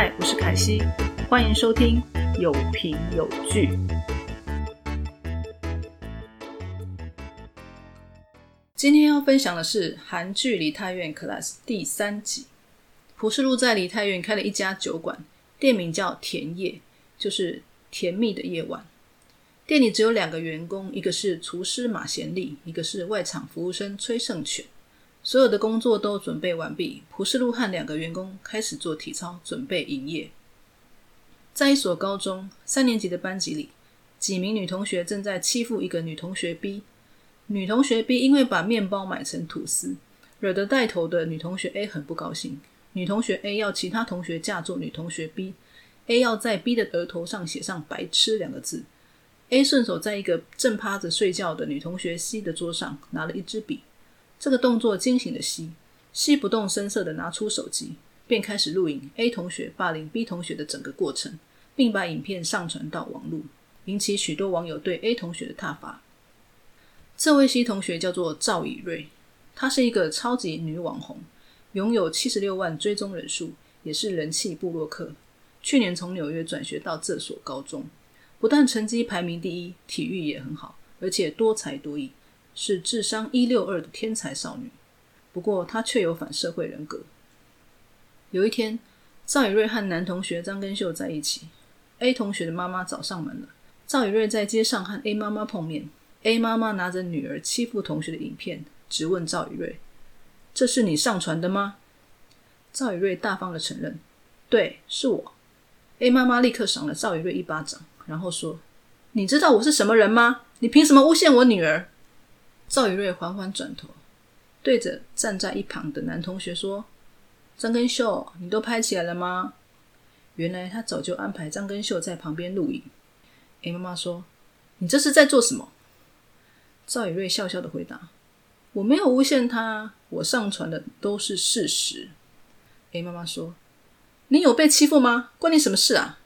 嗨，我是凯西，欢迎收听有凭有据。今天要分享的是韩剧《梨泰院 Class》第三集。朴世禄在梨泰院开了一家酒馆，店名叫“甜夜”，就是甜蜜的夜晚。店里只有两个员工，一个是厨师马贤利，一个是外场服务生崔胜全。所有的工作都准备完毕，朴世禄和两个员工开始做体操，准备营业。在一所高中三年级的班级里，几名女同学正在欺负一个女同学 B。女同学 B 因为把面包买成吐司，惹得带头的女同学 A 很不高兴。女同学 A 要其他同学架住女同学 B，A 要在 B 的额头上写上“白痴”两个字。A 顺手在一个正趴着睡觉的女同学 C 的桌上拿了一支笔。这个动作惊醒了西，西不动声色的拿出手机，便开始录影 A 同学霸凌 B 同学的整个过程，并把影片上传到网络，引起许多网友对 A 同学的挞伐。这位西同学叫做赵以瑞，她是一个超级女网红，拥有七十六万追踪人数，也是人气部落客。去年从纽约转学到这所高中，不但成绩排名第一，体育也很好，而且多才多艺。是智商一六二的天才少女，不过她却有反社会人格。有一天，赵以瑞和男同学张根秀在一起，A 同学的妈妈找上门了。赵以瑞在街上和 A 妈妈碰面，A 妈妈拿着女儿欺负同学的影片，质问赵以瑞：“这是你上传的吗？”赵以瑞大方的承认：“对，是我。”A 妈妈立刻赏了赵以瑞一巴掌，然后说：“你知道我是什么人吗？你凭什么诬陷我女儿？”赵宇瑞缓缓转头，对着站在一旁的男同学说：“张根秀，你都拍起来了吗？”原来他早就安排张根秀在旁边录影。A 妈妈说：“你这是在做什么？”赵宇瑞笑笑的回答：“我没有诬陷他，我上传的都是事实。”A 妈妈说：“你有被欺负吗？关你什么事啊？”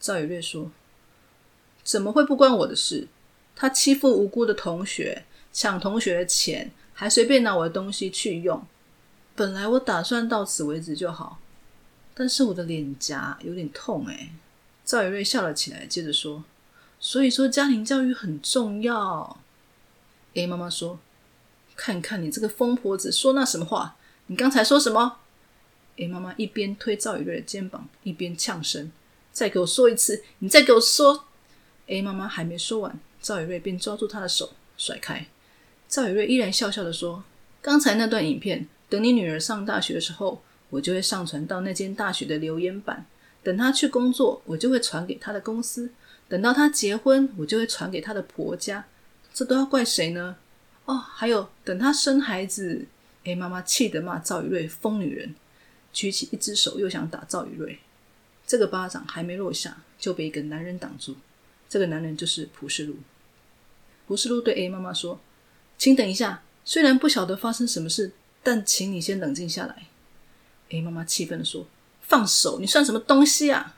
赵宇瑞说：“怎么会不关我的事？”他欺负无辜的同学，抢同学的钱，还随便拿我的东西去用。本来我打算到此为止就好，但是我的脸颊有点痛哎。赵宇瑞笑了起来，接着说：“所以说家庭教育很重要。”A 妈妈说：“看看你这个疯婆子，说那什么话？你刚才说什么？”A 妈妈一边推赵宇瑞的肩膀，一边呛声：“再给我说一次！你再给我说！”A 妈妈还没说完。赵宇瑞便抓住她的手甩开，赵宇瑞依然笑笑的说：“刚才那段影片，等你女儿上大学的时候，我就会上传到那间大学的留言板；等她去工作，我就会传给她的公司；等到她结婚，我就会传给她的婆家。这都要怪谁呢？哦，还有等她生孩子，哎，妈妈气得骂赵宇瑞疯女人，举起一只手又想打赵宇瑞，这个巴掌还没落下，就被一个男人挡住。这个男人就是朴世禄。朴世禄对 A 妈妈说：“请等一下，虽然不晓得发生什么事，但请你先冷静下来。”A 妈妈气愤的说：“放手！你算什么东西啊？”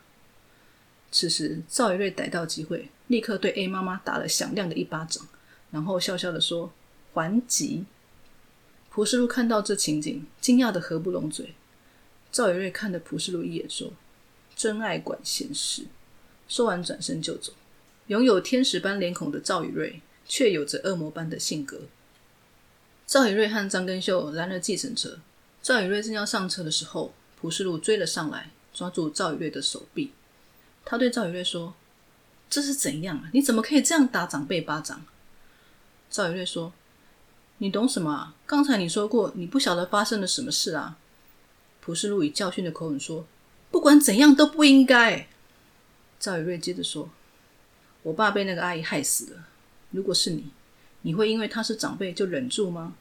此时赵宇瑞逮到机会，立刻对 A 妈妈打了响亮的一巴掌，然后笑笑的说：“还击！”朴世禄看到这情景，惊讶的合不拢嘴。赵宇瑞看了朴世禄一眼，说：“真爱管闲事。”说完转身就走。拥有天使般脸孔的赵宇瑞。却有着恶魔般的性格。赵宇瑞和张根秀拦了计程车，赵宇瑞正要上车的时候，朴世禄追了上来，抓住赵宇瑞的手臂。他对赵宇瑞说：“这是怎样啊？你怎么可以这样打长辈巴掌？”赵宇瑞说：“你懂什么啊？刚才你说过，你不晓得发生了什么事啊？”朴世禄以教训的口吻说：“不管怎样都不应该。”赵宇瑞接着说：“我爸被那个阿姨害死了。”如果是你，你会因为他是长辈就忍住吗？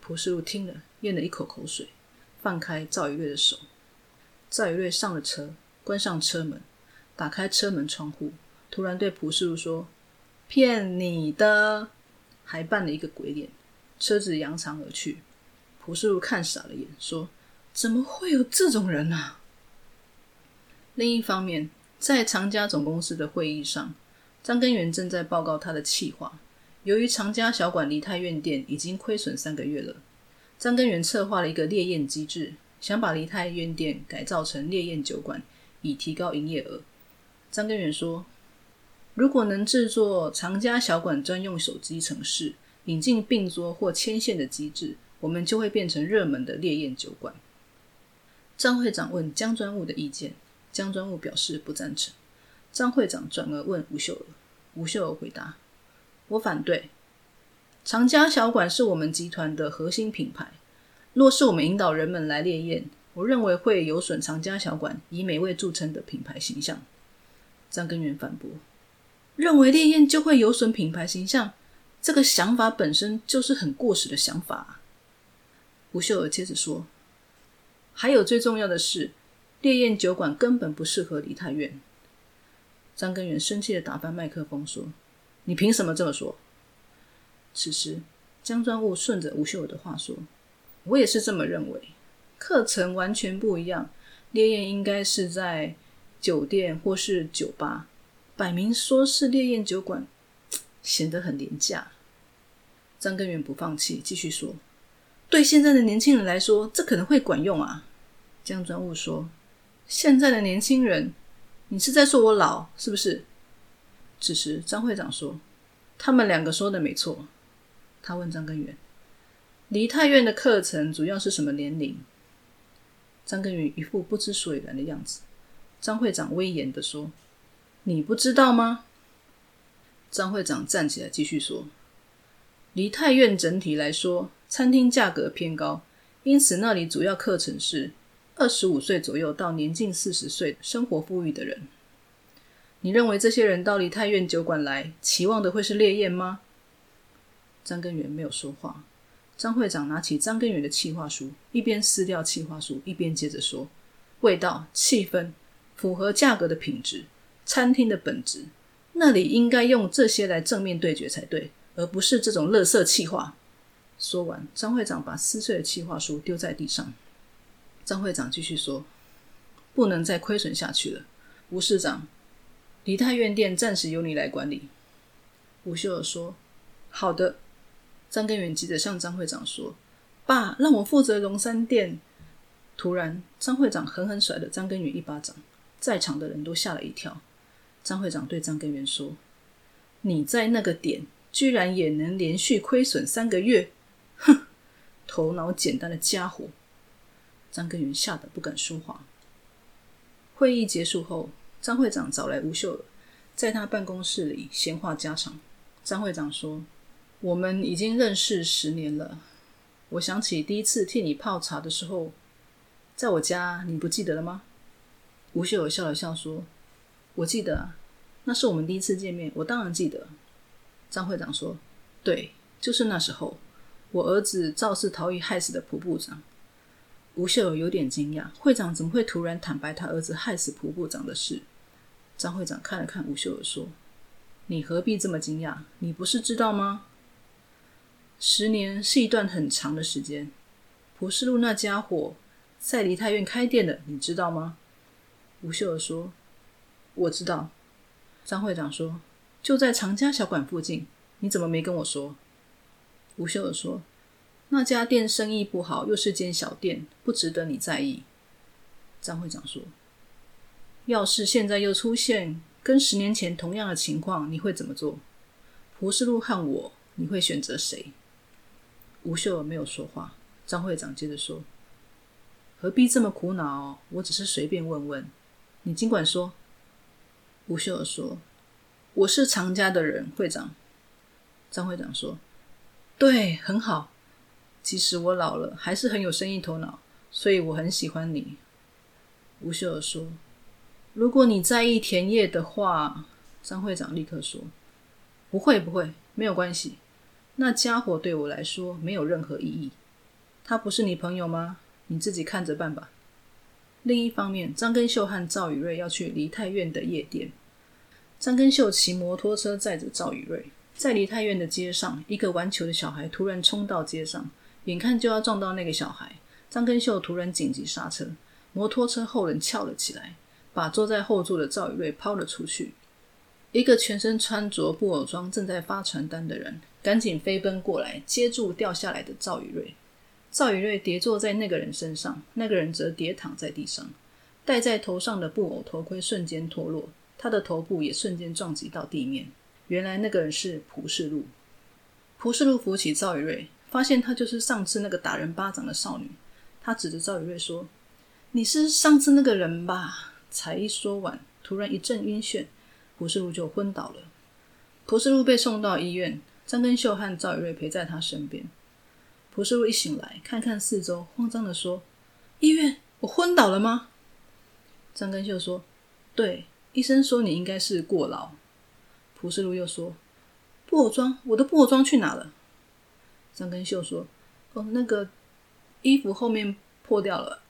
朴世禄听了，咽了一口口水，放开赵一瑞的手。赵一瑞上了车，关上车门，打开车门窗户，突然对朴世禄说：“骗你的！”还扮了一个鬼脸。车子扬长而去。朴世禄看傻了眼，说：“怎么会有这种人啊？”另一方面，在长家总公司的会议上。张根源正在报告他的计划。由于长家小馆梨泰院店已经亏损三个月了，张根源策划了一个烈焰机制，想把梨泰院店改造成烈焰酒馆，以提高营业额。张根源说：“如果能制作长家小馆专用手机程式，引进并桌或牵线的机制，我们就会变成热门的烈焰酒馆。”张会长问江专务的意见，江专务表示不赞成。张会长转而问吴秀娥，吴秀娥回答：“我反对。长家小馆是我们集团的核心品牌，若是我们引导人们来烈焰，我认为会有损长家小馆以美味著称的品牌形象。”张根源反驳：“认为烈焰就会有损品牌形象，这个想法本身就是很过时的想法。”吴秀娥接着说：“还有最重要的是，烈焰酒馆根本不适合梨泰院。”张根源生气的打翻麦克风说：“你凭什么这么说？”此时，江专务顺着吴秀娥的话说：“我也是这么认为，课程完全不一样。烈焰应该是在酒店或是酒吧，摆明说是烈焰酒馆，显得很廉价。”张根源不放弃，继续说：“对现在的年轻人来说，这可能会管用啊。”江专务说：“现在的年轻人。”你是在说我老是不是？此时张会长说：“他们两个说的没错。”他问张根源：“梨泰院的课程主要是什么年龄？”张根源一副不知所以然的样子。张会长威严的说：“你不知道吗？”张会长站起来继续说：“梨泰院整体来说，餐厅价格偏高，因此那里主要课程是。”二十五岁左右到年近四十岁、生活富裕的人，你认为这些人到离太院酒馆来，期望的会是烈焰吗？张根源没有说话。张会长拿起张根源的企划书，一边撕掉企划书，一边接着说：“味道、气氛符合价格的品质，餐厅的本质，那里应该用这些来正面对决才对，而不是这种垃圾气划。”说完，张会长把撕碎的企划书丢在地上。张会长继续说：“不能再亏损下去了，吴市长，梨泰院店暂时由你来管理。”吴秀儿说：“好的。”张根源急着向张会长说：“爸，让我负责龙山店。”突然，张会长狠狠甩了张根源一巴掌，在场的人都吓了一跳。张会长对张根源说：“你在那个点居然也能连续亏损三个月，哼，头脑简单的家伙！”张根源吓得不敢说话。会议结束后，张会长找来吴秀娥，在他办公室里闲话家常。张会长说：“我们已经认识十年了。我想起第一次替你泡茶的时候，在我家，你不记得了吗？”吴秀娥笑了笑说：“我记得，那是我们第一次见面，我当然记得。”张会长说：“对，就是那时候，我儿子肇事逃逸害死的蒲部长。”吴秀有点惊讶，会长怎么会突然坦白他儿子害死蒲部长的事？张会长看了看吴秀友，说：“你何必这么惊讶？你不是知道吗？十年是一段很长的时间。蒲世路那家伙在梨泰院开店的，你知道吗？”吴秀友说：“我知道。”张会长说：“就在长家小馆附近，你怎么没跟我说？”吴秀友说。那家店生意不好，又是间小店，不值得你在意。张会长说：“要是现在又出现跟十年前同样的情况，你会怎么做？蒲世路和我，你会选择谁？”吴秀儿没有说话。张会长接着说：“何必这么苦恼？我只是随便问问，你尽管说。”吴秀儿说：“我是常家的人，会长。”张会长说：“对，很好。”其实我老了，还是很有生意头脑，所以我很喜欢你。吴秀儿说：“如果你在意田野的话，张会长立刻说：‘不会，不会，没有关系。那家伙对我来说没有任何意义。他不是你朋友吗？你自己看着办吧。’另一方面，张根秀和赵宇瑞要去梨泰院的夜店。张根秀骑摩托车载着赵宇瑞，在梨泰院的街上，一个玩球的小孩突然冲到街上。眼看就要撞到那个小孩，张根秀突然紧急刹车，摩托车后轮翘了起来，把坐在后座的赵宇瑞抛了出去。一个全身穿着布偶装、正在发传单的人赶紧飞奔过来，接住掉下来的赵宇瑞。赵宇瑞跌坐在那个人身上，那个人则跌躺在地上。戴在头上的布偶头盔瞬间脱落，他的头部也瞬间撞击到地面。原来那个人是蒲世禄。蒲世禄扶起赵宇瑞，发现她就是上次那个打人巴掌的少女。他指着赵宇瑞说：“你是上次那个人吧？”才一说完，突然一阵晕眩，蒲世禄就昏倒了。蒲世禄被送到医院，张根秀和赵宇瑞陪在他身边。蒲世禄一醒来，看看四周，慌张的说：“医院，我昏倒了吗？”张根秀说：“对，医生说你应该是过劳。”蒲世禄又说：“布偶装，我的布偶装去哪了？”张根秀说：“哦，那个衣服后面破掉了，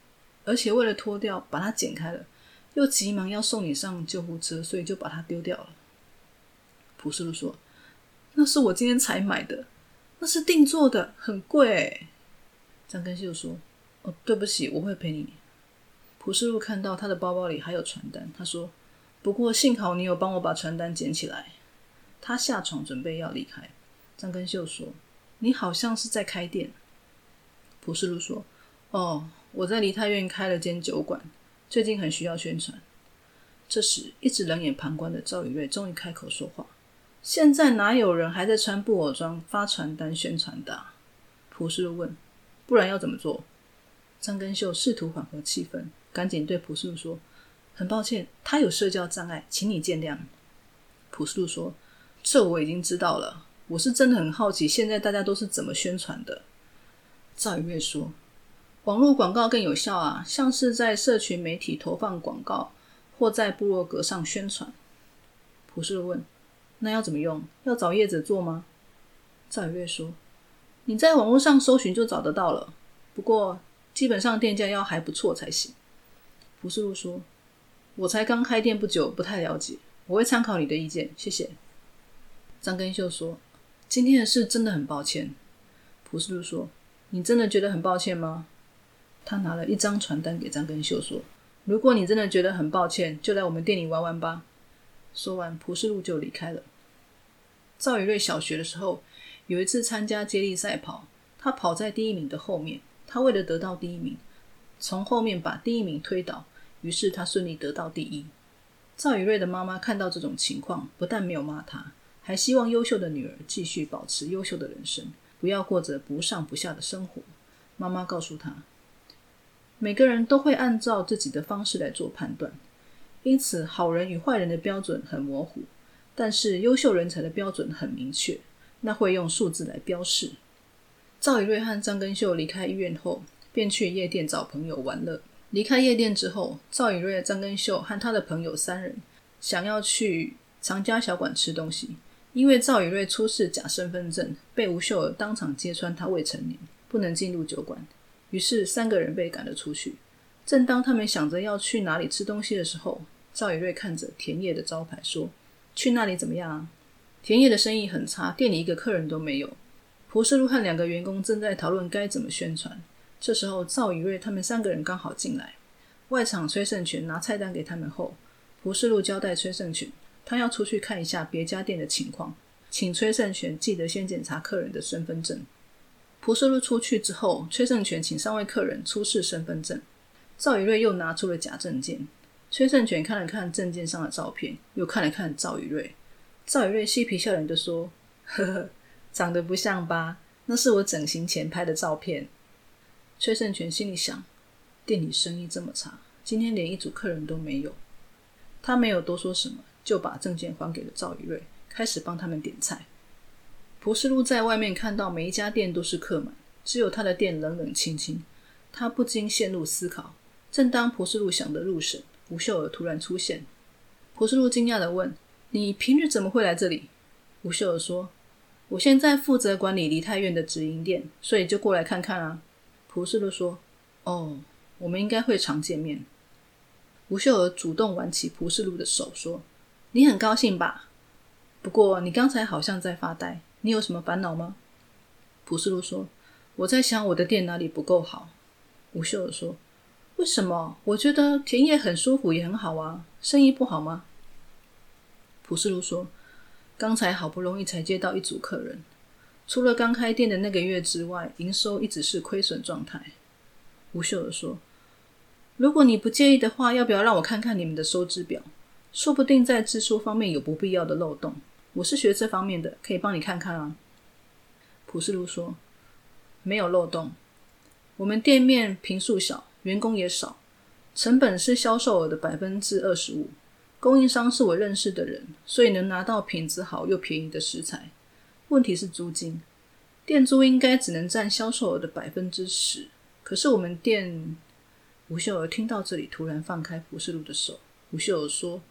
而且为了脱掉，把它剪开了，又急忙要送你上救护车，所以就把它丢掉了。”蒲世路说：“那是我今天才买的，那是定做的，很贵。”张根秀说：“哦，对不起，我会赔你。”蒲世路看到他的包包里还有传单，他说：“不过幸好你有帮我把传单捡起来。”他下床准备要离开。张根秀说：“你好像是在开店。”普世路说：“哦，我在梨泰院开了间酒馆，最近很需要宣传。”这时，一直冷眼旁观的赵宇瑞终于开口说话：“现在哪有人还在穿布偶装发传单宣传的？”普世路问：“不然要怎么做？”张根秀试图缓和气氛。赶紧对普世路说：“很抱歉，他有社交障碍，请你见谅。”普世路说：“这我已经知道了，我是真的很好奇，现在大家都是怎么宣传的。”赵宇月说：“网络广告更有效啊，像是在社群媒体投放广告，或在部落格上宣传。”朴世问：“那要怎么用？要找业者做吗？”赵宇月说：“你在网络上搜寻就找得到了，不过基本上店家要还不错才行。”蒲世禄说：“我才刚开店不久，不太了解，我会参考你的意见，谢谢。”张根秀说：“今天的事真的很抱歉。”蒲世路说：“你真的觉得很抱歉吗？”他拿了一张传单给张根秀说：“如果你真的觉得很抱歉，就来我们店里玩玩吧。”说完，蒲世路就离开了。赵宇瑞小学的时候有一次参加接力赛跑，他跑在第一名的后面，他为了得到第一名，从后面把第一名推倒。于是他顺利得到第一。赵宇瑞的妈妈看到这种情况，不但没有骂他，还希望优秀的女儿继续保持优秀的人生，不要过着不上不下的生活。妈妈告诉他，每个人都会按照自己的方式来做判断，因此好人与坏人的标准很模糊，但是优秀人才的标准很明确，那会用数字来标示。赵宇瑞和张根秀离开医院后，便去夜店找朋友玩乐。离开夜店之后，赵宇瑞、张根秀和他的朋友三人想要去长家小馆吃东西。因为赵宇瑞出示假身份证，被吴秀儿当场揭穿他未成年，不能进入酒馆。于是三个人被赶了出去。正当他们想着要去哪里吃东西的时候，赵宇瑞看着田野的招牌说：“去那里怎么样？”田野的生意很差，店里一个客人都没有。蒲世禄和两个员工正在讨论该怎么宣传。这时候，赵宇瑞他们三个人刚好进来。外场崔胜权拿菜单给他们后，蒲世禄交代崔胜权，他要出去看一下别家店的情况，请崔胜权记得先检查客人的身份证。蒲世禄出去之后，崔胜权请三位客人出示身份证。赵宇瑞又拿出了假证件。崔胜权看了看证件上的照片，又看了看赵宇瑞。赵宇瑞嬉皮笑脸的说：“呵呵，长得不像吧？那是我整形前拍的照片。”崔胜权心里想：店里生意这么差，今天连一组客人都没有。他没有多说什么，就把证件还给了赵宇瑞，开始帮他们点菜。蒲世禄在外面看到每一家店都是客满，只有他的店冷冷清清，他不禁陷入思考。正当蒲世禄想得入神，吴秀儿突然出现。蒲世禄惊讶的问：“你平日怎么会来这里？”吴秀儿说：“我现在负责管理梨泰院的直营店，所以就过来看看啊。”蒲世禄说：“哦，我们应该会常见面。”吴秀儿主动挽起蒲世禄的手，说：“你很高兴吧？不过你刚才好像在发呆，你有什么烦恼吗？”普世路说：“我在想我的店哪里不够好。”吴秀儿说：“为什么？我觉得田野很舒服，也很好啊，生意不好吗？”普世路说：“刚才好不容易才接到一组客人。”除了刚开店的那个月之外，营收一直是亏损状态。吴秀儿说：“如果你不介意的话，要不要让我看看你们的收支表？说不定在支出方面有不必要的漏洞。我是学这方面的，可以帮你看看啊。”普世路说：“没有漏洞。我们店面平数小，员工也少，成本是销售额的百分之二十五。供应商是我认识的人，所以能拿到品质好又便宜的食材。问题是租金，店租应该只能占销售额的百分之十。可是我们店……”吴秀儿听到这里，突然放开普世路的手。吴秀儿说：“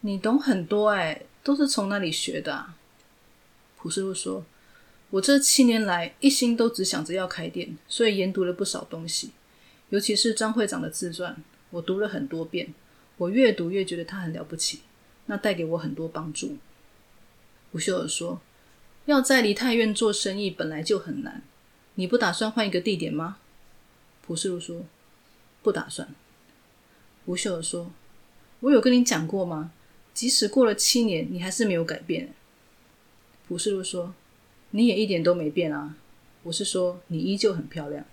你懂很多哎，都是从哪里学的？”啊？”普世路说。我这七年来一心都只想着要开店，所以研读了不少东西，尤其是张会长的自传，我读了很多遍。我越读越觉得他很了不起，那带给我很多帮助。吴秀儿说：“要在梨泰院做生意本来就很难，你不打算换一个地点吗？”蒲世路说：“不打算。”吴秀儿说：“我有跟你讲过吗？即使过了七年，你还是没有改变。”蒲世路说。你也一点都没变啊！我是说，你依旧很漂亮。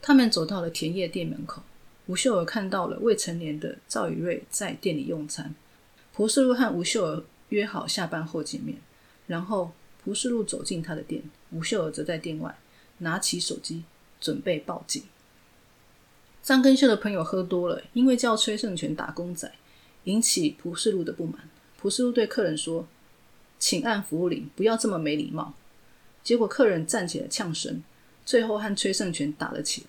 他们走到了田野店门口，吴秀儿看到了未成年的赵宇瑞在店里用餐。蒲世禄和吴秀儿约好下班后见面，然后蒲世禄走进他的店，吴秀儿则在店外拿起手机准备报警。张根秀的朋友喝多了，因为叫崔胜全打工仔，引起蒲世禄的不满。蒲世禄对客人说。请按服务铃，不要这么没礼貌。结果客人站起来呛声，最后和崔胜权打了起来。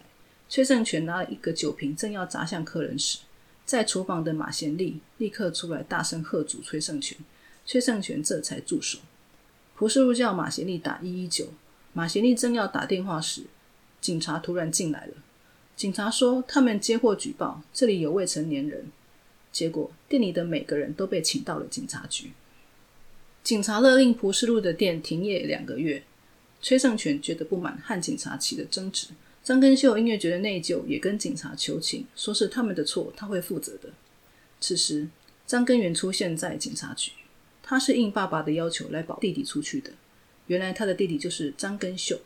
崔胜权拿了一个酒瓶，正要砸向客人时，在厨房的马贤利立刻出来大声喝阻崔胜权，崔胜权这才住手。蒲世禄叫马贤利打一一九，马贤利正要打电话时，警察突然进来了。警察说他们接获举报，这里有未成年人。结果店里的每个人都被请到了警察局。警察勒令蒲世禄的店停业两个月。崔胜权觉得不满，和警察起了争执。张根秀因为觉得内疚，也跟警察求情，说是他们的错，他会负责的。此时，张根源出现在警察局，他是应爸爸的要求来保弟弟出去的。原来他的弟弟就是张根秀。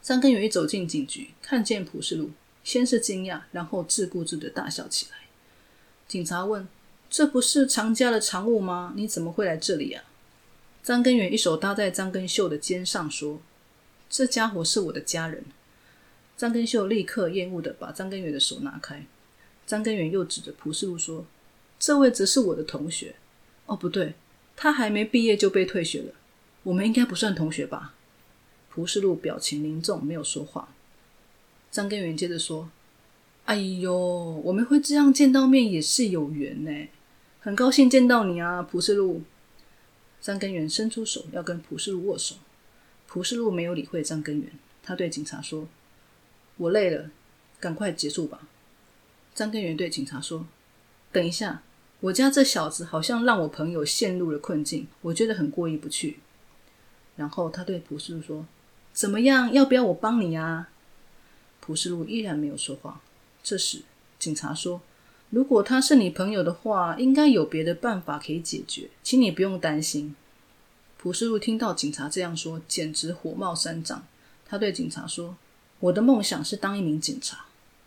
张根源一走进警局，看见蒲世禄，先是惊讶，然后自顾自的大笑起来。警察问。这不是常家的常务吗？你怎么会来这里啊？张根源一手搭在张根秀的肩上，说：“这家伙是我的家人。”张根秀立刻厌恶的把张根源的手拿开。张根源又指着蒲世禄说：“这位则是我的同学。”哦，不对，他还没毕业就被退学了。我们应该不算同学吧？蒲世禄表情凝重，没有说话。张根源接着说：“哎呦，我们会这样见到面也是有缘呢。”很高兴见到你啊，蒲世禄。张根源伸出手要跟蒲世禄握手，蒲世禄没有理会张根源，他对警察说：“我累了，赶快结束吧。”张根源对警察说：“等一下，我家这小子好像让我朋友陷入了困境，我觉得很过意不去。”然后他对蒲世禄说：“怎么样，要不要我帮你啊？”蒲世禄依然没有说话。这时，警察说。如果他是你朋友的话，应该有别的办法可以解决，请你不用担心。蒲世禄听到警察这样说，简直火冒三丈。他对警察说：“我的梦想是当一名警察，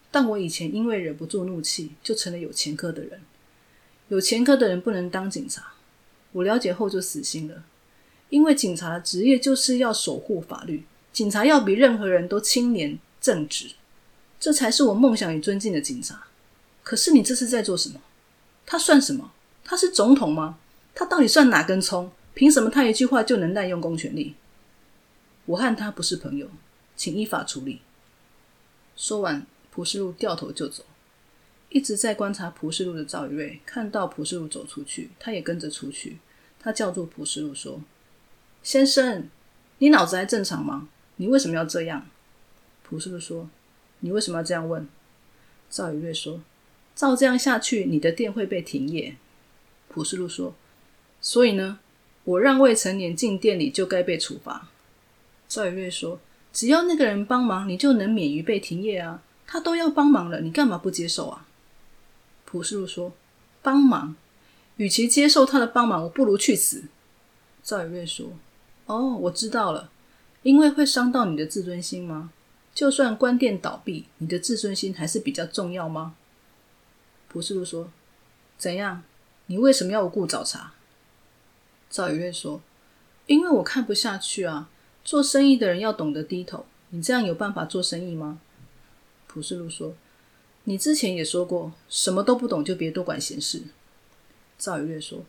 但我以前因为忍不住怒气，就成了有前科的人。有前科的人不能当警察。我了解后就死心了，因为警察的职业就是要守护法律，警察要比任何人都清廉正直，这才是我梦想与尊敬的警察。”可是你这是在做什么？他算什么？他是总统吗？他到底算哪根葱？凭什么他一句话就能滥用公权力？我和他不是朋友，请依法处理。说完，蒲世禄掉头就走。一直在观察蒲世禄的赵宇瑞看到蒲世禄走出去，他也跟着出去。他叫住蒲世禄说：“先生，你脑子还正常吗？你为什么要这样？”蒲世禄说：“你为什么要这样问？”赵宇瑞说。照这样下去，你的店会被停业。普世路说：“所以呢，我让未成年进店里就该被处罚。”赵宇瑞说：“只要那个人帮忙，你就能免于被停业啊！他都要帮忙了，你干嘛不接受啊？”普世路说：“帮忙，与其接受他的帮忙，我不如去死。”赵宇瑞说：“哦，我知道了，因为会伤到你的自尊心吗？就算关店倒闭，你的自尊心还是比较重要吗？蒲世禄说：“怎样？你为什么要无故找茬？”赵宇瑞说：“因为我看不下去啊！做生意的人要懂得低头，你这样有办法做生意吗？”蒲世禄说：“你之前也说过，什么都不懂就别多管闲事。”赵宇瑞说：“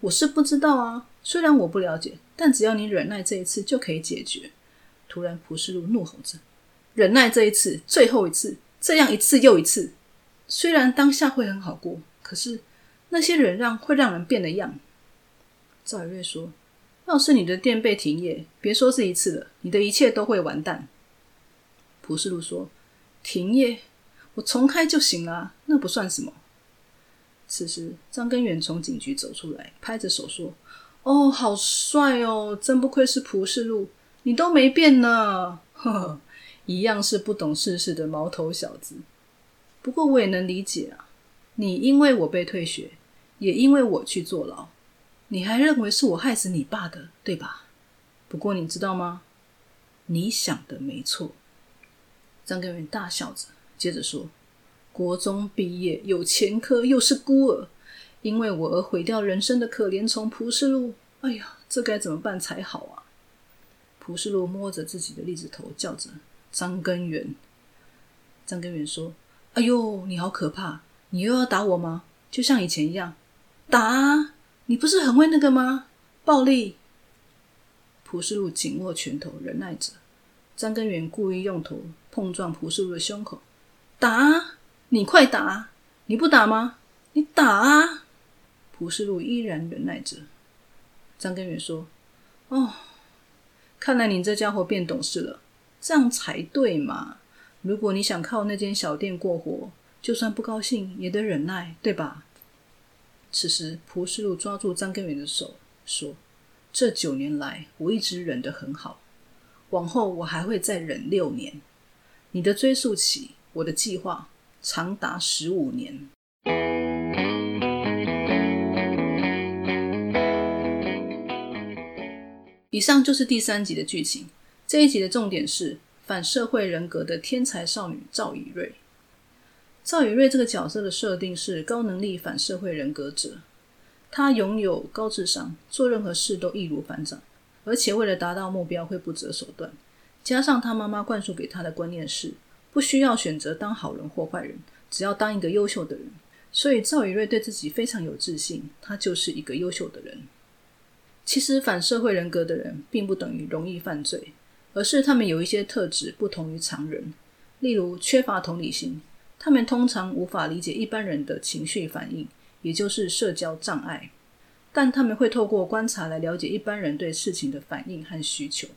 我是不知道啊，虽然我不了解，但只要你忍耐这一次就可以解决。”突然，蒲世禄怒吼着：“忍耐这一次，最后一次，这样一次又一次。虽然当下会很好过，可是那些忍让会让人变了样。”赵宇瑞说：“要是你的店被停业，别说是一次了，你的一切都会完蛋。”蒲世路说：“停业，我重开就行了，那不算什么。”此时，张根源从警局走出来，拍着手说：“哦，好帅哦！真不愧是蒲世路，你都没变呢。呵呵，一样是不懂世事的毛头小子。不过我也能理解啊，你因为我被退学，也因为我去坐牢，你还认为是我害死你爸的，对吧？不过你知道吗？你想的没错。”张根源大笑着，接着说。国中毕业有前科，又是孤儿，因为我而毁掉人生的可怜虫蒲世禄，哎呀，这该怎么办才好啊？蒲世禄摸着自己的栗子头，叫着张根源。张根源说：“哎呦，你好可怕！你又要打我吗？就像以前一样，打啊！你不是很会那个吗？暴力。”蒲世禄紧握拳头，忍耐着。张根源故意用头碰撞蒲世禄的胸口，打啊！你快打！你不打吗？你打啊！蒲世禄依然忍耐着。张根源说：“哦，看来你这家伙变懂事了，这样才对嘛！如果你想靠那间小店过活，就算不高兴也得忍耐，对吧？”此时，蒲世禄抓住张根源的手说：“这九年来，我一直忍得很好，往后我还会再忍六年。你的追溯期，我的计划。”长达十五年。以上就是第三集的剧情。这一集的重点是反社会人格的天才少女赵以瑞。赵以瑞这个角色的设定是高能力反社会人格者，她拥有高智商，做任何事都易如反掌，而且为了达到目标会不择手段。加上她妈妈灌输给她的观念是。不需要选择当好人或坏人，只要当一个优秀的人。所以赵宇瑞对自己非常有自信，他就是一个优秀的人。其实反社会人格的人并不等于容易犯罪，而是他们有一些特质不同于常人，例如缺乏同理心，他们通常无法理解一般人的情绪反应，也就是社交障碍。但他们会透过观察来了解一般人对事情的反应和需求。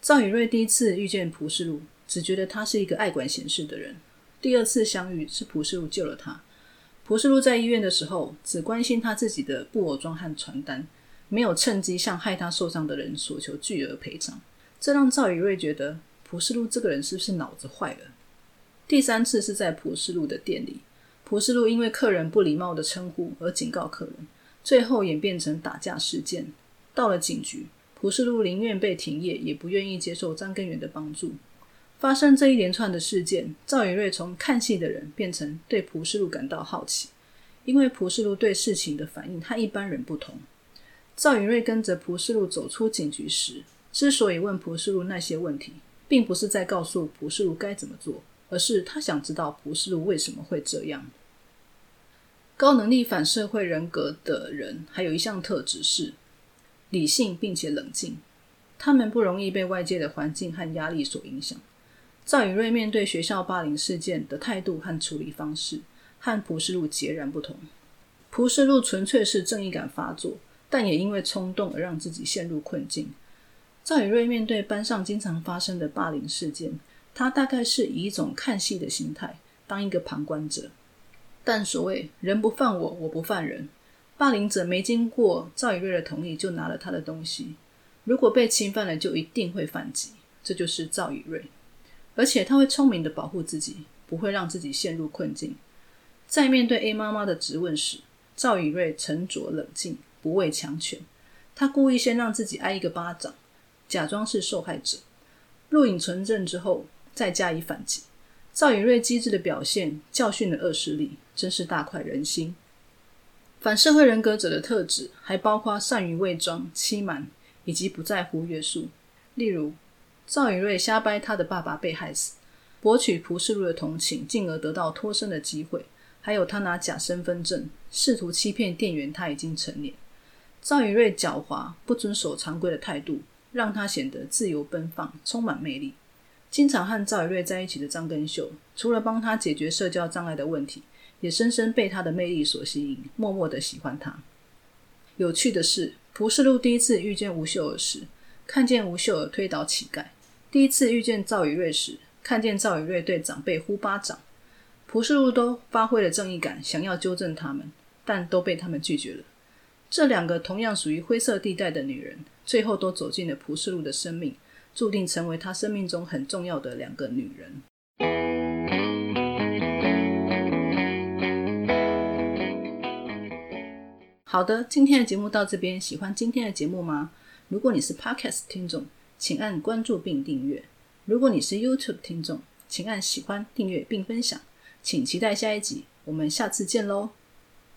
赵宇瑞第一次遇见蒲世禄。只觉得他是一个爱管闲事的人。第二次相遇是蒲世禄救了他。蒲世禄在医院的时候，只关心他自己的布偶装和传单，没有趁机向害他受伤的人索求巨额赔偿。这让赵宇瑞觉得蒲世禄这个人是不是脑子坏了？第三次是在蒲世禄的店里，蒲世禄因为客人不礼貌的称呼而警告客人，最后演变成打架事件。到了警局，蒲世禄宁愿被停业，也不愿意接受张根源的帮助。发生这一连串的事件，赵宇瑞从看戏的人变成对蒲世禄感到好奇，因为蒲世禄对事情的反应和一般人不同。赵宇瑞跟着蒲世禄走出警局时，之所以问蒲世禄那些问题，并不是在告诉蒲世禄该怎么做，而是他想知道蒲世禄为什么会这样。高能力反社会人格的人还有一项特质是理性并且冷静，他们不容易被外界的环境和压力所影响。赵宇瑞面对学校霸凌事件的态度和处理方式，和蒲世禄截然不同。蒲世禄纯粹是正义感发作，但也因为冲动而让自己陷入困境。赵宇瑞面对班上经常发生的霸凌事件，他大概是以一种看戏的心态，当一个旁观者。但所谓“人不犯我，我不犯人”，霸凌者没经过赵宇瑞的同意就拿了他的东西，如果被侵犯了，就一定会反击。这就是赵宇瑞。而且他会聪明的保护自己，不会让自己陷入困境。在面对 A 妈妈的质问时，赵宇瑞沉着冷静，不畏强权。他故意先让自己挨一个巴掌，假装是受害者，录影存证之后再加以反击。赵以瑞机智的表现，教训了恶势力，真是大快人心。反社会人格者的特质还包括善于伪装、欺瞒以及不在乎约束。例如，赵以瑞瞎掰他的爸爸被害死，博取蒲世禄的同情，进而得到脱身的机会；还有他拿假身份证，试图欺骗店员他已经成年。赵以瑞狡猾、不遵守常规的态度，让他显得自由奔放、充满魅力。经常和赵以瑞在一起的张根秀，除了帮他解决社交障碍的问题，也深深被他的魅力所吸引，默默的喜欢他。有趣的是，蒲世禄第一次遇见吴秀儿时，看见吴秀儿推倒乞丐；第一次遇见赵以瑞时，看见赵以瑞对长辈呼巴掌。蒲世禄都发挥了正义感，想要纠正他们，但都被他们拒绝了。这两个同样属于灰色地带的女人，最后都走进了蒲世禄的生命，注定成为他生命中很重要的两个女人。好的，今天的节目到这边，喜欢今天的节目吗？如果你是 Podcast 听众，请按关注并订阅；如果你是 YouTube 听众，请按喜欢、订阅并分享。请期待下一集，我们下次见喽！